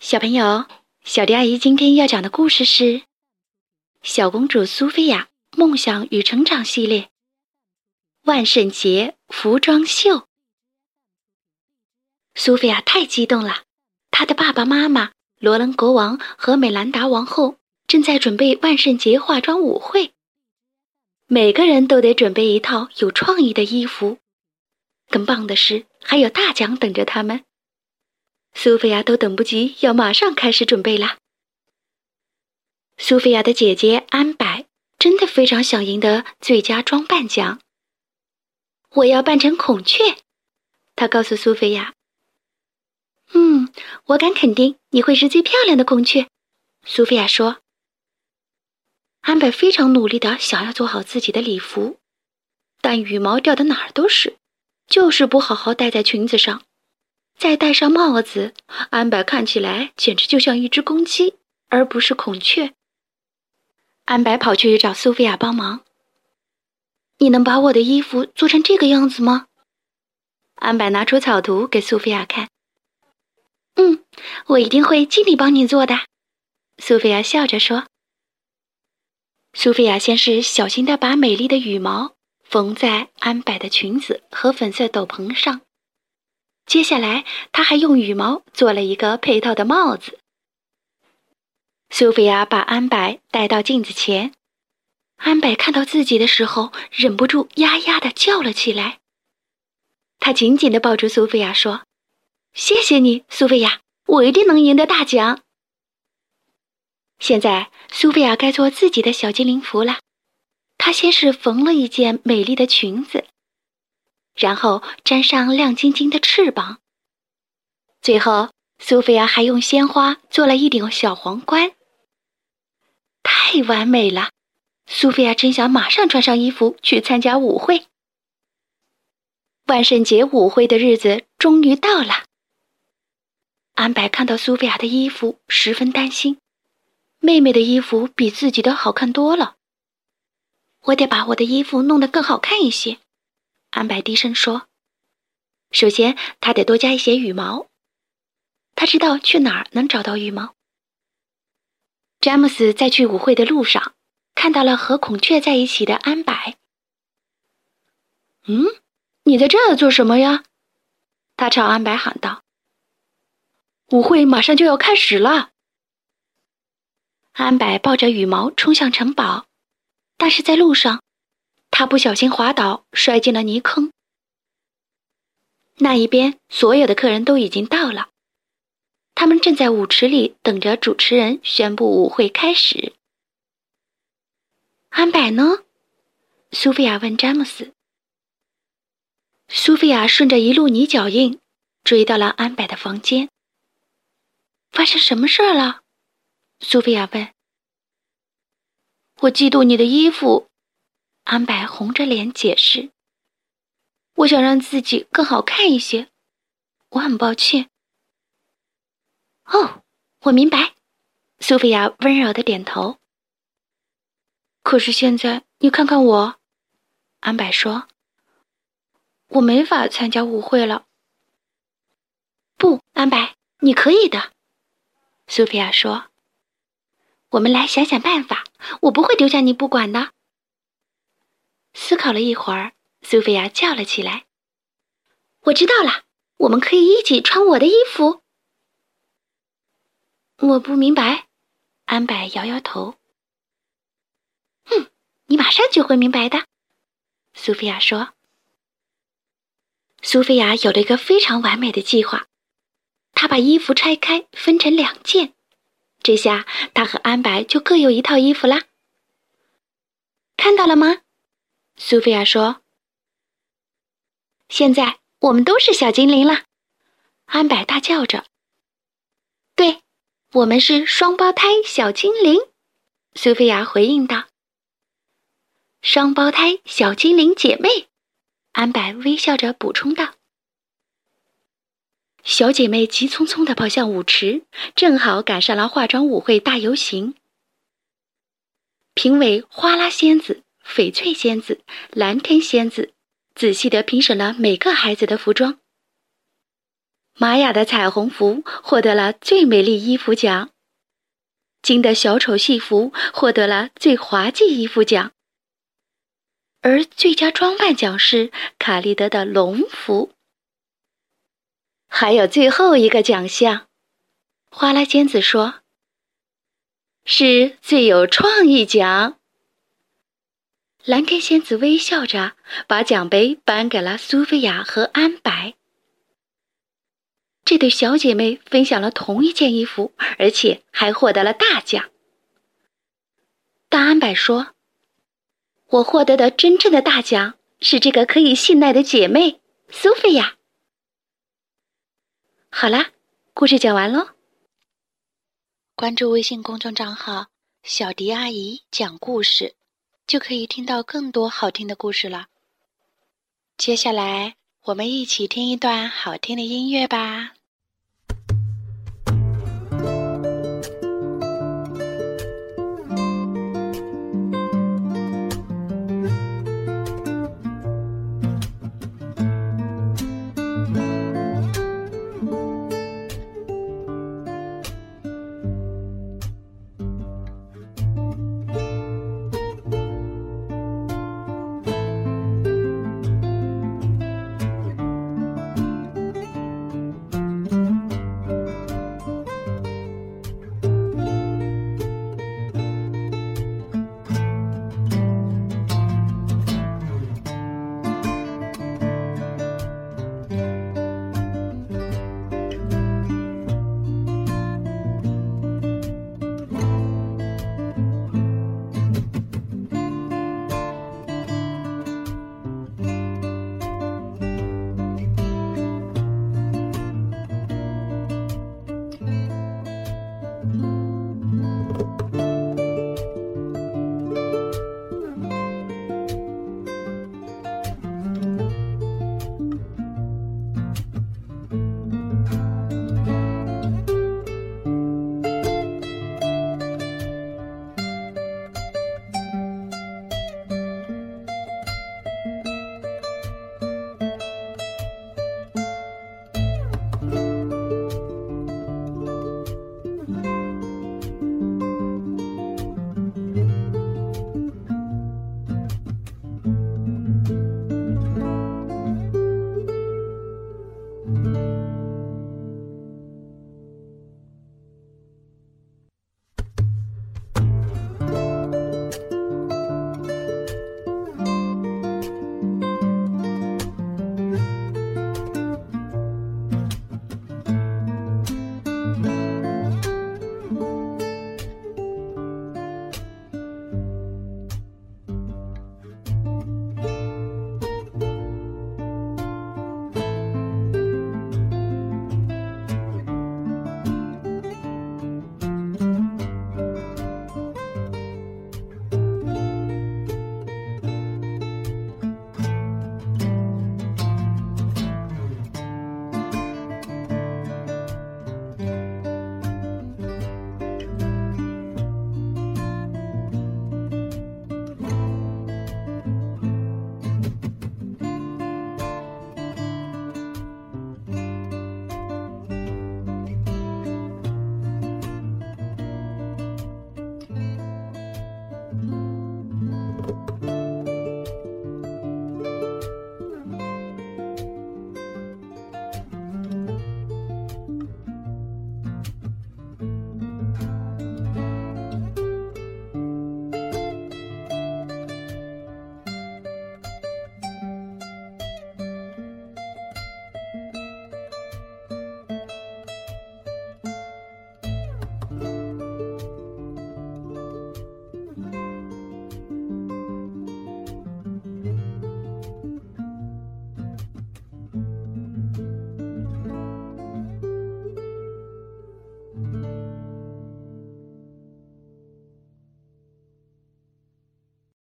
小朋友，小迪阿姨今天要讲的故事是《小公主苏菲亚梦想与成长系列》万圣节服装秀。苏菲亚太激动了，她的爸爸妈妈罗伦国王和美兰达王后正在准备万圣节化妆舞会，每个人都得准备一套有创意的衣服。更棒的是，还有大奖等着他们。苏菲亚都等不及，要马上开始准备啦。苏菲亚的姐姐安柏真的非常想赢得最佳装扮奖。我要扮成孔雀，她告诉苏菲亚。嗯，我敢肯定你会是最漂亮的孔雀，苏菲亚说。安柏非常努力的想要做好自己的礼服，但羽毛掉的哪儿都是，就是不好好戴在裙子上。再戴上帽子，安柏看起来简直就像一只公鸡，而不是孔雀。安柏跑去找苏菲亚帮忙：“你能把我的衣服做成这个样子吗？”安柏拿出草图给苏菲亚看。“嗯，我一定会尽力帮你做的。”苏菲亚笑着说。苏菲亚先是小心地把美丽的羽毛缝在安柏的裙子和粉色斗篷上。接下来，他还用羽毛做了一个配套的帽子。苏菲亚把安柏带到镜子前，安柏看到自己的时候，忍不住呀呀的叫了起来。他紧紧的抱住苏菲亚，说：“谢谢你，苏菲亚，我一定能赢得大奖。”现在，苏菲亚该做自己的小精灵服了。她先是缝了一件美丽的裙子。然后粘上亮晶晶的翅膀。最后，苏菲亚还用鲜花做了一顶小皇冠，太完美了！苏菲亚真想马上穿上衣服去参加舞会。万圣节舞会的日子终于到了。安柏看到苏菲亚的衣服，十分担心。妹妹的衣服比自己的好看多了，我得把我的衣服弄得更好看一些。安柏低声说：“首先，他得多加一些羽毛。他知道去哪儿能找到羽毛。”詹姆斯在去舞会的路上看到了和孔雀在一起的安柏。“嗯，你在这儿做什么呀？”他朝安柏喊道。“舞会马上就要开始了。”安柏抱着羽毛冲向城堡，但是在路上。他不小心滑倒，摔进了泥坑。那一边所有的客人都已经到了，他们正在舞池里等着主持人宣布舞会开始。安柏呢？苏菲亚问詹姆斯。苏菲亚顺着一路泥脚印追到了安柏的房间。发生什么事儿了？苏菲亚问。我嫉妒你的衣服。安柏红着脸解释：“我想让自己更好看一些，我很抱歉。”哦，我明白。苏菲亚温柔的点头。可是现在你看看我，安柏说：“我没法参加舞会了。”不，安柏，你可以的。苏菲亚说：“我们来想想办法，我不会丢下你不管的。”思考了一会儿，苏菲亚叫了起来：“我知道了，我们可以一起穿我的衣服。”我不明白，安柏摇摇头。“哼，你马上就会明白的。”苏菲亚说。苏菲亚有了一个非常完美的计划，她把衣服拆开，分成两件，这下她和安柏就各有一套衣服啦。看到了吗？苏菲亚说：“现在我们都是小精灵了。”安柏大叫着：“对，我们是双胞胎小精灵。”苏菲亚回应道：“双胞胎小精灵姐妹。”安柏微笑着补充道：“小姐妹急匆匆的跑向舞池，正好赶上了化妆舞会大游行。评委花拉仙子。翡翠仙子、蓝天仙子仔细的评审了每个孩子的服装。玛雅的彩虹服获得了最美丽衣服奖，金的小丑戏服获得了最滑稽衣服奖，而最佳装扮奖是卡利德的龙服。还有最后一个奖项，花拉仙子说，是最有创意奖。蓝天仙子微笑着把奖杯颁给了苏菲亚和安白。这对小姐妹分享了同一件衣服，而且还获得了大奖。大安柏说：“我获得的真正的大奖是这个可以信赖的姐妹苏菲亚。”好啦，故事讲完喽。关注微信公众账号“小迪阿姨讲故事”，就可以听到更多好听的故事了。接下来，我们一起听一段好听的音乐吧。